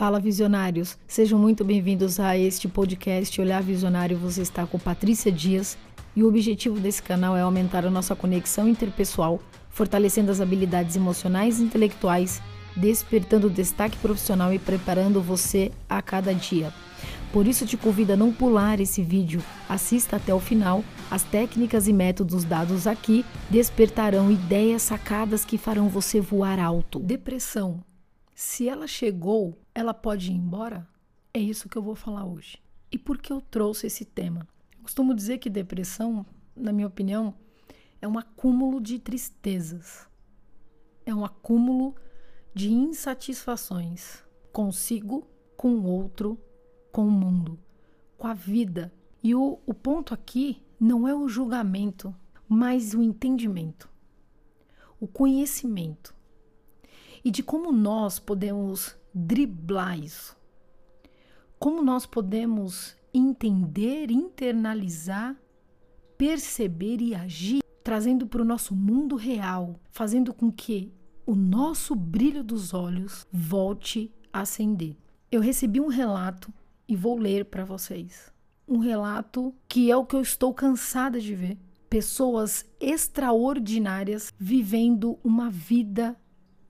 Fala visionários, sejam muito bem-vindos a este podcast Olhar Visionário. Você está com Patrícia Dias e o objetivo desse canal é aumentar a nossa conexão interpessoal, fortalecendo as habilidades emocionais e intelectuais, despertando destaque profissional e preparando você a cada dia. Por isso te convido a não pular esse vídeo, assista até o final. As técnicas e métodos dados aqui despertarão ideias sacadas que farão você voar alto. Depressão se ela chegou, ela pode ir embora? É isso que eu vou falar hoje. E por que eu trouxe esse tema? Eu costumo dizer que depressão, na minha opinião, é um acúmulo de tristezas. É um acúmulo de insatisfações consigo, com o outro, com o mundo, com a vida. E o, o ponto aqui não é o julgamento, mas o entendimento, o conhecimento e de como nós podemos driblar isso. Como nós podemos entender, internalizar, perceber e agir, trazendo para o nosso mundo real, fazendo com que o nosso brilho dos olhos volte a acender. Eu recebi um relato e vou ler para vocês. Um relato que é o que eu estou cansada de ver. Pessoas extraordinárias vivendo uma vida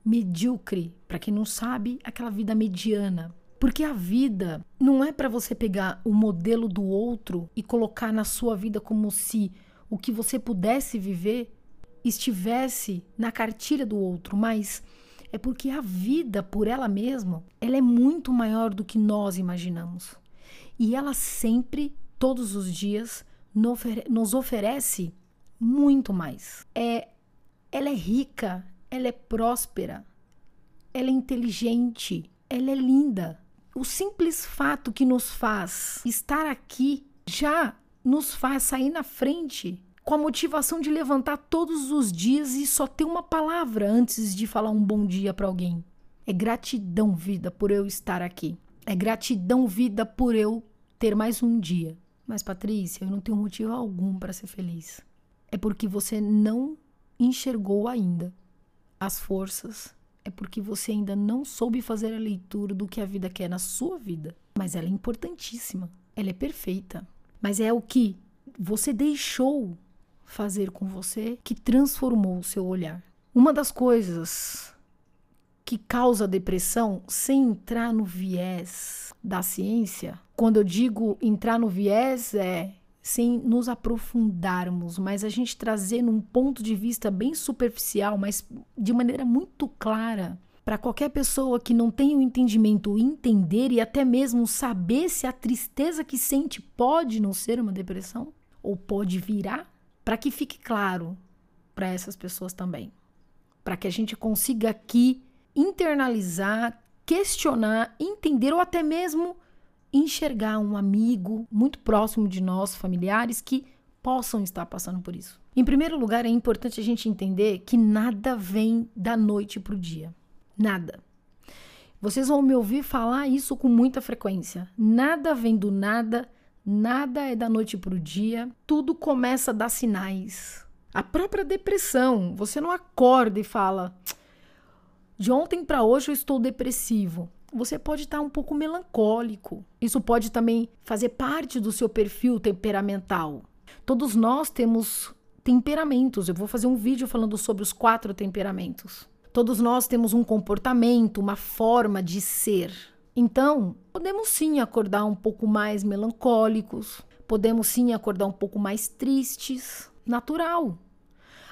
medíocre, para quem não sabe, aquela vida mediana. Porque a vida não é para você pegar o modelo do outro e colocar na sua vida como se o que você pudesse viver estivesse na cartilha do outro, mas é porque a vida por ela mesma, ela é muito maior do que nós imaginamos. E ela sempre, todos os dias, nos oferece muito mais. É, ela é rica, ela é próspera, ela é inteligente, ela é linda. O simples fato que nos faz estar aqui já nos faz sair na frente com a motivação de levantar todos os dias e só ter uma palavra antes de falar um bom dia para alguém. É gratidão, vida, por eu estar aqui. É gratidão, vida, por eu ter mais um dia. Mas, Patrícia, eu não tenho motivo algum para ser feliz. É porque você não enxergou ainda as forças, é porque você ainda não soube fazer a leitura do que a vida quer na sua vida. Mas ela é importantíssima, ela é perfeita. Mas é o que você deixou fazer com você que transformou o seu olhar. Uma das coisas que causa depressão, sem entrar no viés da ciência, quando eu digo entrar no viés, é sem nos aprofundarmos, mas a gente trazer num ponto de vista bem superficial, mas de maneira muito clara, para qualquer pessoa que não tenha o um entendimento entender e até mesmo saber se a tristeza que sente pode não ser uma depressão ou pode virar, para que fique claro para essas pessoas também, para que a gente consiga aqui internalizar, questionar, entender ou até mesmo enxergar um amigo muito próximo de nós, familiares, que possam estar passando por isso. Em primeiro lugar, é importante a gente entender que nada vem da noite para o dia. Nada. Vocês vão me ouvir falar isso com muita frequência. Nada vem do nada, nada é da noite para o dia, tudo começa a dar sinais. A própria depressão, você não acorda e fala: de ontem para hoje eu estou depressivo você pode estar um pouco melancólico. Isso pode também fazer parte do seu perfil temperamental. Todos nós temos temperamentos. Eu vou fazer um vídeo falando sobre os quatro temperamentos. Todos nós temos um comportamento, uma forma de ser. Então, podemos sim acordar um pouco mais melancólicos, podemos sim acordar um pouco mais tristes. Natural.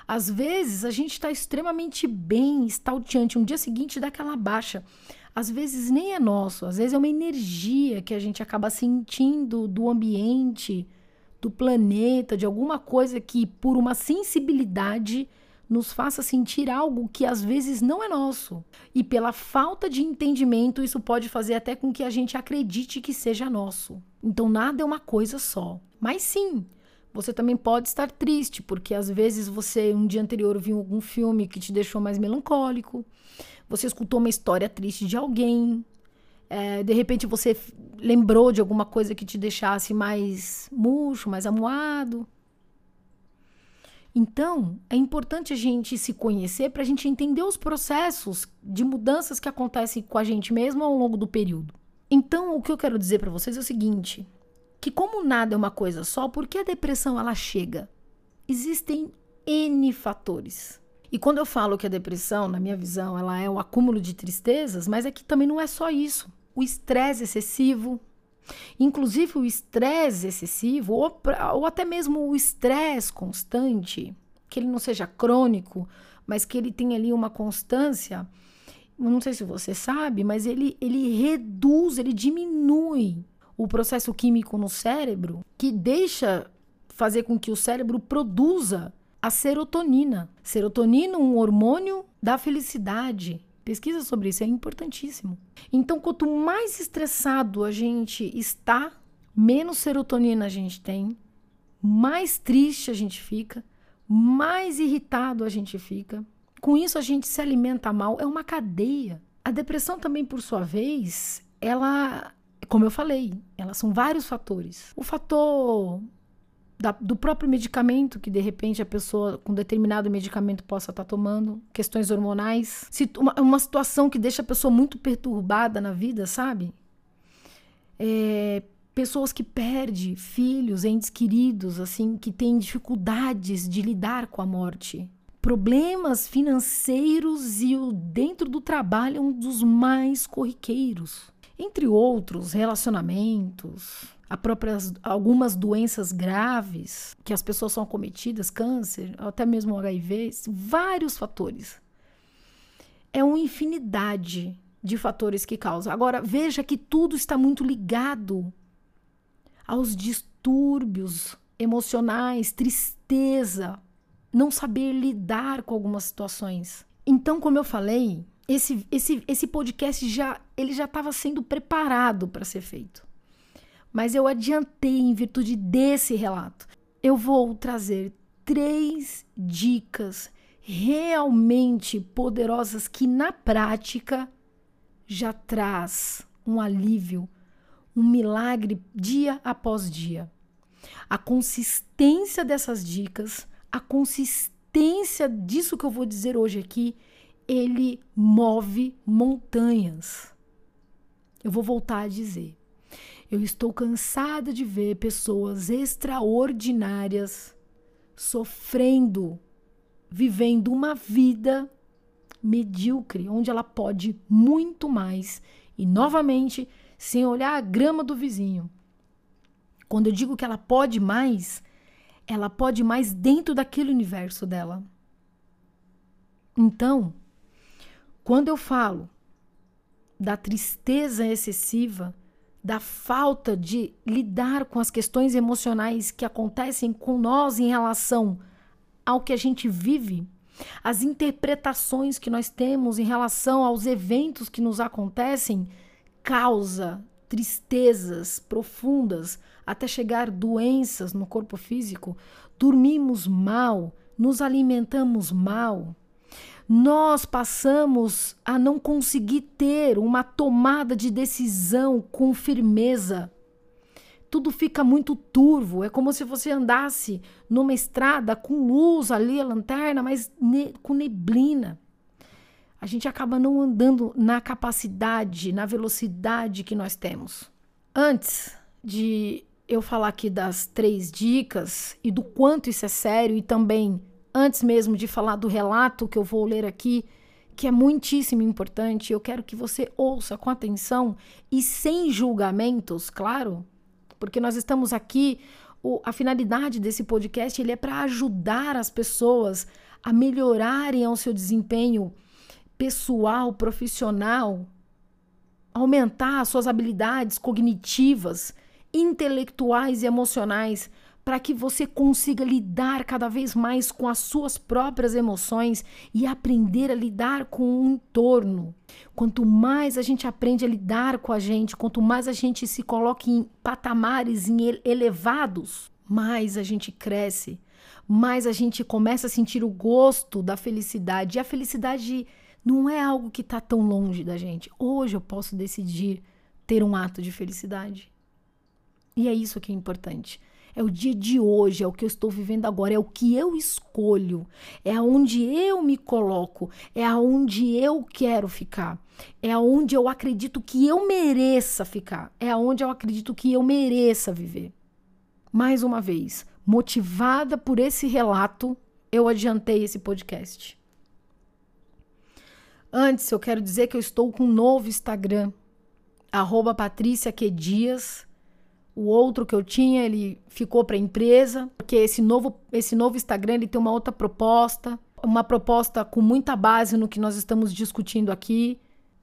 Às vezes a gente está extremamente bem, estalteante, um dia seguinte dá aquela baixa às vezes nem é nosso, às vezes é uma energia que a gente acaba sentindo do ambiente, do planeta, de alguma coisa que, por uma sensibilidade, nos faça sentir algo que às vezes não é nosso. E pela falta de entendimento, isso pode fazer até com que a gente acredite que seja nosso. Então, nada é uma coisa só. Mas sim, você também pode estar triste, porque às vezes você, um dia anterior, viu algum filme que te deixou mais melancólico você escutou uma história triste de alguém, é, de repente você lembrou de alguma coisa que te deixasse mais murcho, mais amuado. Então, é importante a gente se conhecer para a gente entender os processos de mudanças que acontecem com a gente mesmo ao longo do período. Então, o que eu quero dizer para vocês é o seguinte: que como nada é uma coisa só, por que a depressão ela chega? Existem N fatores. E quando eu falo que a depressão, na minha visão, ela é um acúmulo de tristezas, mas é que também não é só isso. O estresse excessivo, inclusive o estresse excessivo, ou, ou até mesmo o estresse constante, que ele não seja crônico, mas que ele tenha ali uma constância, não sei se você sabe, mas ele, ele reduz, ele diminui o processo químico no cérebro que deixa fazer com que o cérebro produza a serotonina. Serotonina, um hormônio da felicidade. Pesquisa sobre isso, é importantíssimo. Então, quanto mais estressado a gente está, menos serotonina a gente tem, mais triste a gente fica, mais irritado a gente fica. Com isso, a gente se alimenta mal. É uma cadeia. A depressão também, por sua vez, ela, como eu falei, elas são vários fatores. O fator da, do próprio medicamento que de repente a pessoa com determinado medicamento possa estar tá tomando, questões hormonais, uma, uma situação que deixa a pessoa muito perturbada na vida, sabe? É, pessoas que perdem filhos, entes queridos, assim, que têm dificuldades de lidar com a morte. Problemas financeiros e o dentro do trabalho é um dos mais corriqueiros. Entre outros, relacionamentos, próprias, algumas doenças graves que as pessoas são acometidas, câncer, até mesmo HIV, vários fatores. É uma infinidade de fatores que causam. Agora, veja que tudo está muito ligado aos distúrbios emocionais, tristeza, não saber lidar com algumas situações. Então, como eu falei, esse, esse, esse podcast já ele já estava sendo preparado para ser feito mas eu adiantei em virtude desse relato. Eu vou trazer três dicas realmente poderosas que na prática já traz um alívio, um milagre dia após dia. A consistência dessas dicas, a consistência disso que eu vou dizer hoje aqui, ele move montanhas. Eu vou voltar a dizer. Eu estou cansada de ver pessoas extraordinárias sofrendo, vivendo uma vida medíocre, onde ela pode muito mais e novamente sem olhar a grama do vizinho. Quando eu digo que ela pode mais, ela pode mais dentro daquele universo dela. Então, quando eu falo da tristeza excessiva, da falta de lidar com as questões emocionais que acontecem com nós em relação ao que a gente vive, as interpretações que nós temos em relação aos eventos que nos acontecem, causa tristezas profundas até chegar doenças no corpo físico, dormimos mal, nos alimentamos mal, nós passamos a não conseguir ter uma tomada de decisão com firmeza. Tudo fica muito turvo, é como se você andasse numa estrada com luz ali, a lanterna, mas ne com neblina. A gente acaba não andando na capacidade, na velocidade que nós temos. Antes de eu falar aqui das três dicas e do quanto isso é sério e também antes mesmo de falar do relato que eu vou ler aqui, que é muitíssimo importante, eu quero que você ouça com atenção e sem julgamentos, claro, porque nós estamos aqui, o, a finalidade desse podcast ele é para ajudar as pessoas a melhorarem o seu desempenho pessoal, profissional, aumentar as suas habilidades cognitivas, intelectuais e emocionais para que você consiga lidar cada vez mais com as suas próprias emoções e aprender a lidar com o entorno. Quanto mais a gente aprende a lidar com a gente, quanto mais a gente se coloca em patamares elevados, mais a gente cresce, mais a gente começa a sentir o gosto da felicidade. E a felicidade não é algo que está tão longe da gente. Hoje eu posso decidir ter um ato de felicidade. E é isso que é importante É o dia de hoje, é o que eu estou vivendo agora, é o que eu escolho, é aonde eu me coloco, é aonde eu quero ficar, é aonde eu acredito que eu mereça ficar, é aonde eu acredito que eu mereça viver. Mais uma vez, motivada por esse relato, eu adiantei esse podcast. Antes, eu quero dizer que eu estou com um novo Instagram, arroba Patrícia. Dias. O outro que eu tinha, ele ficou para a empresa, porque esse novo, esse novo Instagram ele tem uma outra proposta, uma proposta com muita base no que nós estamos discutindo aqui.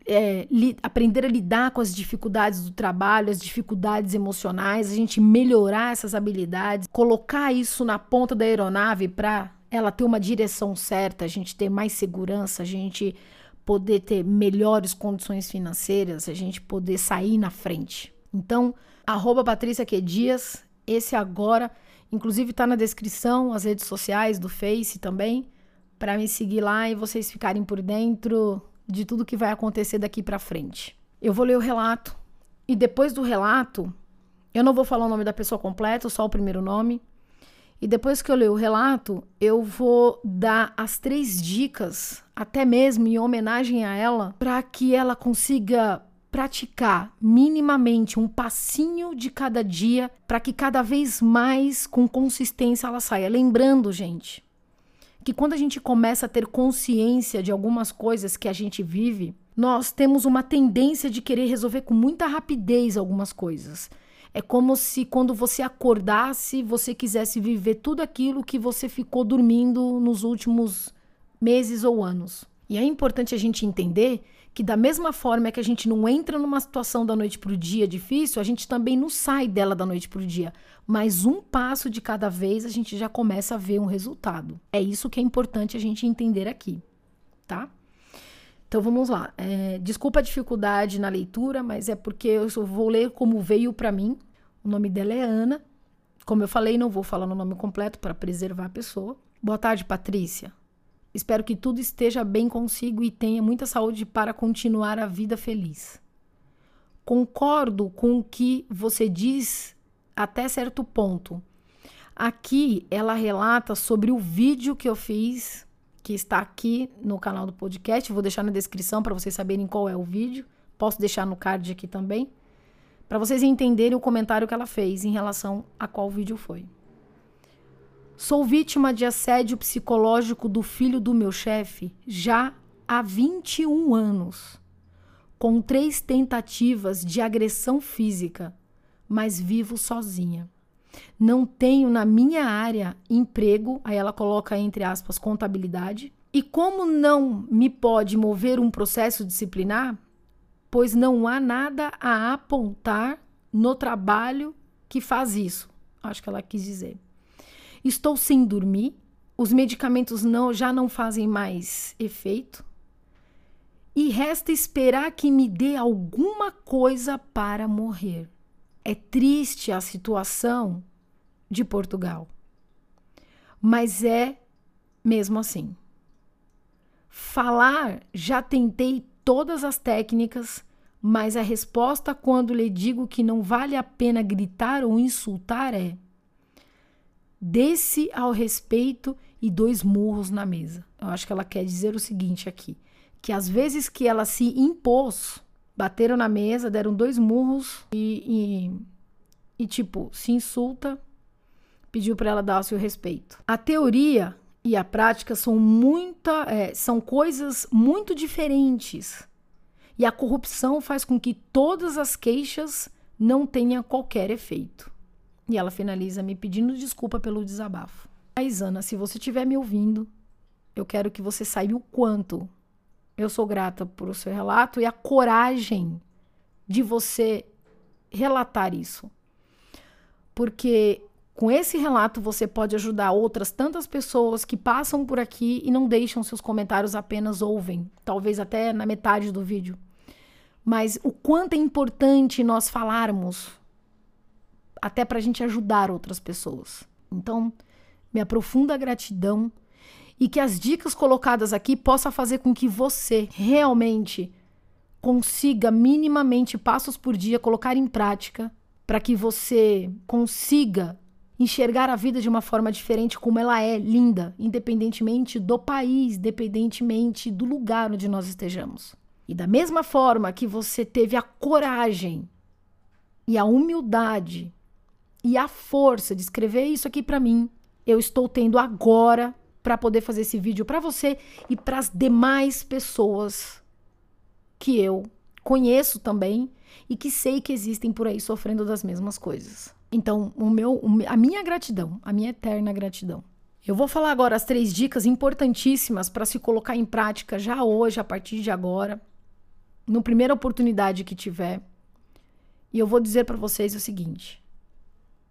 É, li, aprender a lidar com as dificuldades do trabalho, as dificuldades emocionais, a gente melhorar essas habilidades, colocar isso na ponta da aeronave para ela ter uma direção certa, a gente ter mais segurança, a gente poder ter melhores condições financeiras, a gente poder sair na frente. Então, arroba Patrícia Q. Dias, esse agora, inclusive está na descrição, as redes sociais do Face também, para me seguir lá e vocês ficarem por dentro de tudo que vai acontecer daqui para frente. Eu vou ler o relato e depois do relato, eu não vou falar o nome da pessoa completa, só o primeiro nome. E depois que eu ler o relato, eu vou dar as três dicas, até mesmo em homenagem a ela, para que ela consiga praticar minimamente um passinho de cada dia, para que cada vez mais com consistência ela saia. Lembrando, gente, que quando a gente começa a ter consciência de algumas coisas que a gente vive, nós temos uma tendência de querer resolver com muita rapidez algumas coisas. É como se quando você acordasse, você quisesse viver tudo aquilo que você ficou dormindo nos últimos meses ou anos. E é importante a gente entender que da mesma forma que a gente não entra numa situação da noite para o dia difícil, a gente também não sai dela da noite para o dia. Mas um passo de cada vez a gente já começa a ver um resultado. É isso que é importante a gente entender aqui, tá? Então vamos lá. É, desculpa a dificuldade na leitura, mas é porque eu vou ler como veio para mim. O nome dela é Ana. Como eu falei, não vou falar o nome completo para preservar a pessoa. Boa tarde, Patrícia. Espero que tudo esteja bem consigo e tenha muita saúde para continuar a vida feliz. Concordo com o que você diz até certo ponto. Aqui ela relata sobre o vídeo que eu fiz que está aqui no canal do podcast. Vou deixar na descrição para vocês saberem qual é o vídeo. Posso deixar no card aqui também, para vocês entenderem o comentário que ela fez em relação a qual vídeo foi. Sou vítima de assédio psicológico do filho do meu chefe já há 21 anos, com três tentativas de agressão física, mas vivo sozinha não tenho na minha área emprego, aí ela coloca entre aspas contabilidade. E como não me pode mover um processo disciplinar, pois não há nada a apontar no trabalho que faz isso. Acho que ela quis dizer. Estou sem dormir, os medicamentos não já não fazem mais efeito. E resta esperar que me dê alguma coisa para morrer. É triste a situação de Portugal, mas é mesmo assim. Falar, já tentei todas as técnicas, mas a resposta quando lhe digo que não vale a pena gritar ou insultar é: desce ao respeito e dois murros na mesa. Eu acho que ela quer dizer o seguinte aqui: que às vezes que ela se impôs Bateram na mesa, deram dois murros e, e, e tipo, se insulta, pediu para ela dar o seu respeito. A teoria e a prática são, muita, é, são coisas muito diferentes. E a corrupção faz com que todas as queixas não tenham qualquer efeito. E ela finaliza me pedindo desculpa pelo desabafo. Mas, Ana, se você estiver me ouvindo, eu quero que você saiba o quanto eu sou grata por o seu relato e a coragem de você relatar isso. Porque com esse relato você pode ajudar outras tantas pessoas que passam por aqui e não deixam seus comentários apenas ouvem, talvez até na metade do vídeo. Mas o quanto é importante nós falarmos até para a gente ajudar outras pessoas. Então, minha profunda gratidão e que as dicas colocadas aqui possa fazer com que você realmente consiga minimamente passos por dia colocar em prática para que você consiga enxergar a vida de uma forma diferente, como ela é linda, independentemente do país, independentemente do lugar onde nós estejamos. E da mesma forma que você teve a coragem e a humildade e a força de escrever isso aqui para mim, eu estou tendo agora para poder fazer esse vídeo para você e para as demais pessoas que eu conheço também e que sei que existem por aí sofrendo das mesmas coisas. Então, o meu, a minha gratidão, a minha eterna gratidão. Eu vou falar agora as três dicas importantíssimas para se colocar em prática já hoje, a partir de agora, no primeira oportunidade que tiver. E eu vou dizer para vocês o seguinte: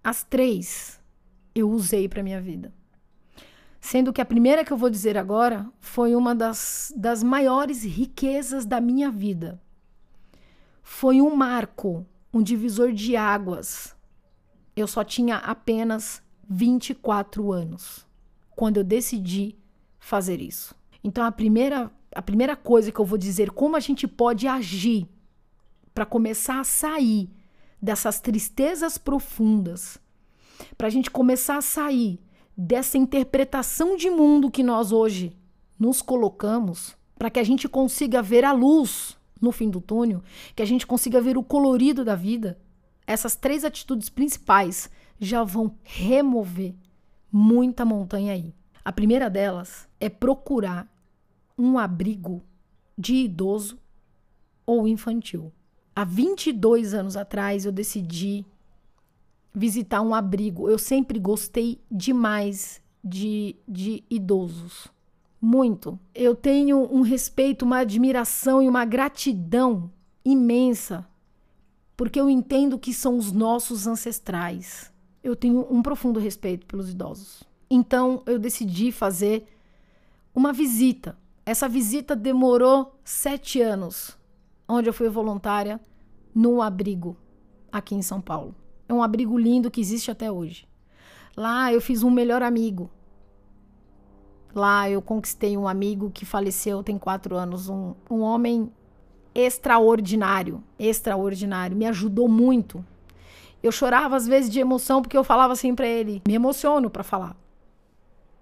as três eu usei para minha vida. Sendo que a primeira que eu vou dizer agora foi uma das, das maiores riquezas da minha vida. Foi um marco, um divisor de águas. Eu só tinha apenas 24 anos quando eu decidi fazer isso. Então a primeira a primeira coisa que eu vou dizer como a gente pode agir para começar a sair dessas tristezas profundas, para a gente começar a sair dessa interpretação de mundo que nós hoje nos colocamos, para que a gente consiga ver a luz no fim do túnel, que a gente consiga ver o colorido da vida. Essas três atitudes principais já vão remover muita montanha aí. A primeira delas é procurar um abrigo de idoso ou infantil. Há 22 anos atrás eu decidi visitar um abrigo. Eu sempre gostei demais de, de idosos. Muito. Eu tenho um respeito, uma admiração e uma gratidão imensa, porque eu entendo que são os nossos ancestrais. Eu tenho um profundo respeito pelos idosos. Então eu decidi fazer uma visita essa visita demorou sete anos, onde eu fui voluntária no abrigo aqui em São Paulo. É um abrigo lindo que existe até hoje. Lá eu fiz um melhor amigo. Lá eu conquistei um amigo que faleceu tem quatro anos, um, um homem extraordinário, extraordinário, me ajudou muito. Eu chorava às vezes de emoção porque eu falava assim para ele, me emociono para falar,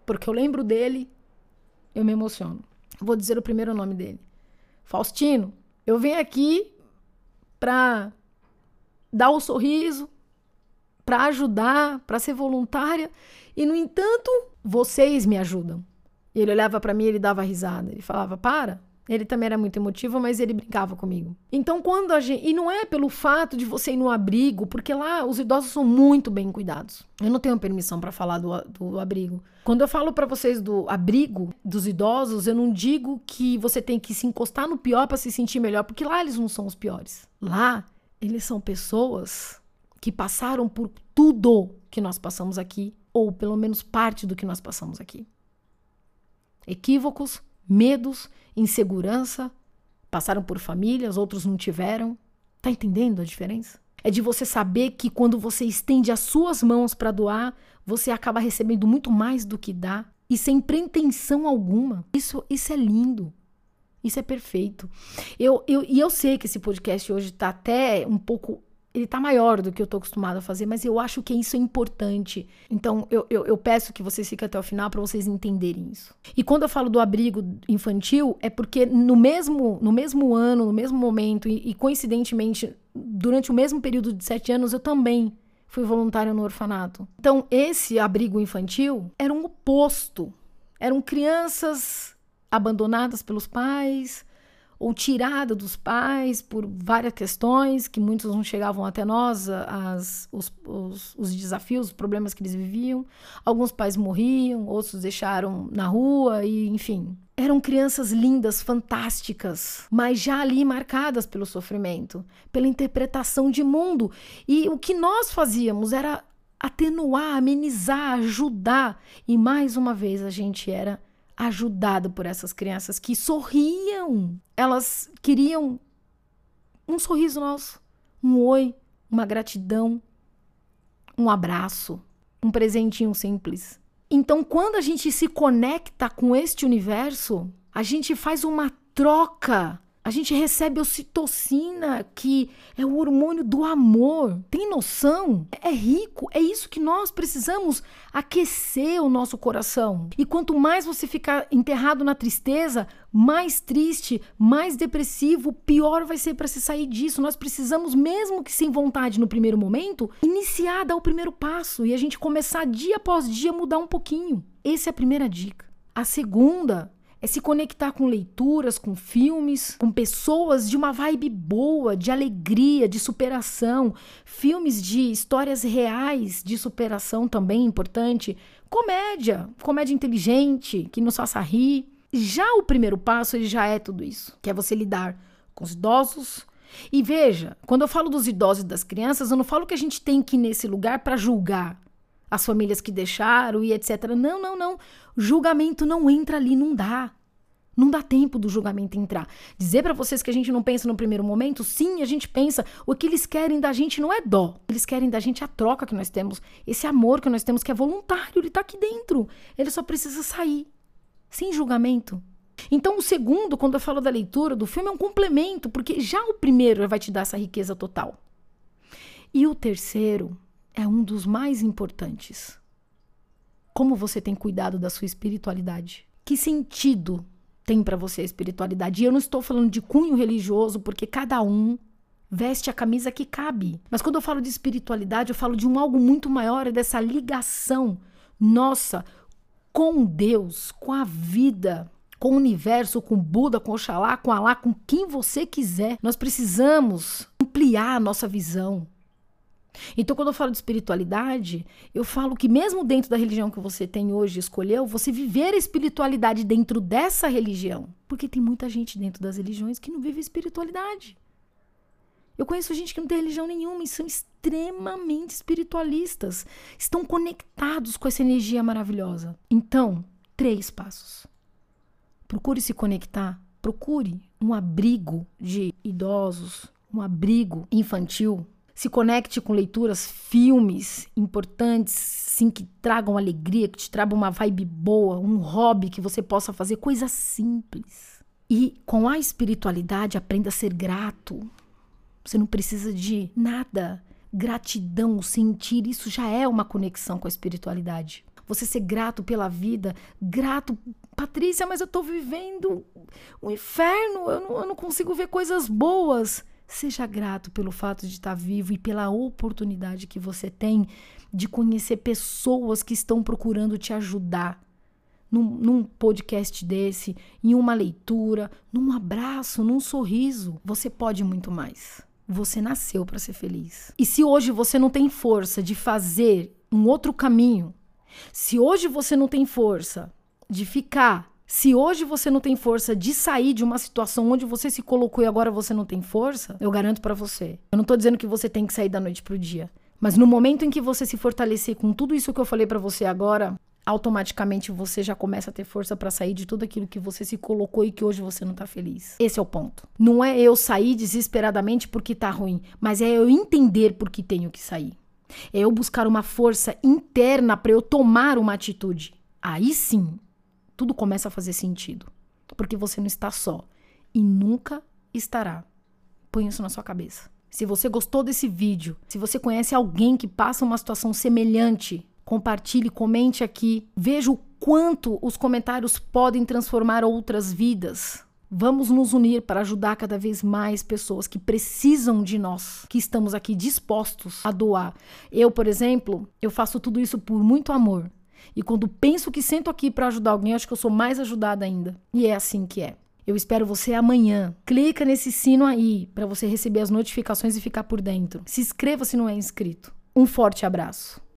porque eu lembro dele, eu me emociono. Vou dizer o primeiro nome dele. Faustino, eu venho aqui para dar o um sorriso, para ajudar, para ser voluntária, e no entanto, vocês me ajudam. Ele olhava para mim, ele dava risada, ele falava: "Para, ele também era muito emotivo, mas ele brincava comigo. Então, quando a gente. E não é pelo fato de você ir no abrigo, porque lá os idosos são muito bem cuidados. Eu não tenho permissão para falar do, do abrigo. Quando eu falo para vocês do abrigo dos idosos, eu não digo que você tem que se encostar no pior para se sentir melhor, porque lá eles não são os piores. Lá, eles são pessoas que passaram por tudo que nós passamos aqui, ou pelo menos parte do que nós passamos aqui. Equívocos, medos, insegurança, passaram por famílias, outros não tiveram. Tá entendendo a diferença? É de você saber que quando você estende as suas mãos para doar, você acaba recebendo muito mais do que dá e sem pretensão alguma. Isso, isso é lindo. Isso é perfeito. Eu, eu, e eu sei que esse podcast hoje está até um pouco ele tá maior do que eu tô acostumado a fazer, mas eu acho que isso é importante. Então, eu, eu, eu peço que vocês fiquem até o final para vocês entenderem isso. E quando eu falo do abrigo infantil, é porque no mesmo, no mesmo ano, no mesmo momento, e, e coincidentemente, durante o mesmo período de sete anos, eu também fui voluntária no orfanato. Então, esse abrigo infantil era um oposto. Eram crianças abandonadas pelos pais, ou tirada dos pais por várias questões que muitos não chegavam até nós, as, os, os, os, desafios, os problemas que eles viviam. Alguns pais morriam, outros deixaram na rua e, enfim. Eram crianças lindas, fantásticas, mas já ali marcadas pelo sofrimento, pela interpretação de mundo. E o que nós fazíamos era atenuar, amenizar, ajudar. E mais uma vez a gente era ajudado por essas crianças que sorriam. Elas queriam um sorriso nosso, um oi, uma gratidão, um abraço, um presentinho simples. Então, quando a gente se conecta com este universo, a gente faz uma troca A gente recebe ocitocina, que é o hormônio do amor. Tem noção? É rico. É isso que nós precisamos aquecer o nosso coração. E quanto mais você ficar enterrado na tristeza, mais triste, mais depressivo, pior vai ser para se sair disso. Nós precisamos, mesmo que sem vontade no primeiro momento, iniciar, dar o primeiro passo e a gente começar dia após dia mudar um pouquinho. Essa é a primeira dica. A segunda é se conectar com leituras, com filmes, com pessoas de uma vibe boa, de alegria, de superação, filmes de histórias reais de superação também importante, comédia, comédia inteligente, que nos faça rir. Já o primeiro passo ele já é tudo isso, que é você lidar com os idosos. E veja, quando eu falo dos idosos e das crianças, eu não falo que a gente tem que ir nesse lugar para julgar as famílias que deixaram e etc. Não, não, não. Julgamento não entra ali, não dá. Não dá tempo do julgamento entrar. Dizer para vocês que a gente não pensa no primeiro momento, sim, a gente pensa. O que eles querem da gente não é dó. Eles querem da gente a troca que nós temos, esse amor que nós temos que é voluntário, ele tá aqui dentro. Ele só precisa sair. Sem julgamento. Então, o segundo, quando eu falo da leitura do filme, é um complemento, porque já o primeiro vai te dar essa riqueza total. E o terceiro é um dos mais importantes. Como você tem cuidado da sua espiritualidade? Que sentido tem para você a espiritualidade? E eu não estou falando de cunho religioso, porque cada um veste a camisa que cabe. Mas quando eu falo de espiritualidade, eu falo de um algo muito maior, é dessa ligação nossa com Deus, com a vida, com o universo, com Buda, com Oxalá, com Alá, com quem você quiser. Nós precisamos ampliar a nossa visão. Então, quando eu falo de espiritualidade, eu falo que mesmo dentro da religião que você tem hoje, escolheu, você viver a espiritualidade dentro dessa religião. Porque tem muita gente dentro das religiões que não vive espiritualidade. Eu conheço gente que não tem religião nenhuma e são extremamente espiritualistas. Estão conectados com essa energia maravilhosa. Então, três passos. Procure se conectar. Procure um abrigo de idosos, um abrigo infantil se conecte com leituras, filmes importantes, sim, que tragam alegria, que te tragam uma vibe boa, um hobby que você possa fazer, coisas simples. E com a espiritualidade, aprenda a ser grato. Você não precisa de nada. Gratidão, sentir, isso já é uma conexão com a espiritualidade. Você ser grato pela vida, grato, Patrícia, mas eu tô vivendo um inferno, eu não, eu não consigo ver coisas boas. Seja grato pelo fato de estar vivo e pela oportunidade que você tem de conhecer pessoas que estão procurando te ajudar. Num, num, podcast desse, em uma leitura, num abraço, num sorriso. Você pode muito mais. Você nasceu para ser feliz. E se hoje você não tem força de fazer um outro caminho, se hoje você não tem força de ficar se hoje você não tem força de sair de uma situação onde você se colocou e agora você não tem força, eu garanto para você. Eu não tô dizendo que você tem que sair da noite pro dia, mas no momento em que você se fortalecer com tudo isso que eu falei para você agora, automaticamente você já começa a ter força para sair de tudo aquilo que você se colocou e que hoje você não tá feliz. Esse é o ponto. Não é eu sair desesperadamente porque tá ruim, mas é eu entender por que tenho que sair. É eu buscar uma força interna para eu tomar uma atitude. Aí sim, tudo começa a fazer sentido. Porque você não está só e nunca estará. Põe isso na sua cabeça. Se você gostou desse vídeo, se você conhece alguém que passa uma situação semelhante, compartilhe, comente aqui. Veja o quanto os comentários podem transformar outras vidas. Vamos nos unir para ajudar cada vez mais pessoas que precisam de nós, que estamos aqui dispostos a doar. Eu, por exemplo, eu faço tudo isso por muito amor. E quando penso que sento aqui para ajudar alguém, acho que eu sou mais ajudada ainda. E é assim que é. Eu espero você amanhã. Clica nesse sino aí para você receber as notificações e ficar por dentro. Se inscreva se não é inscrito. Um forte abraço.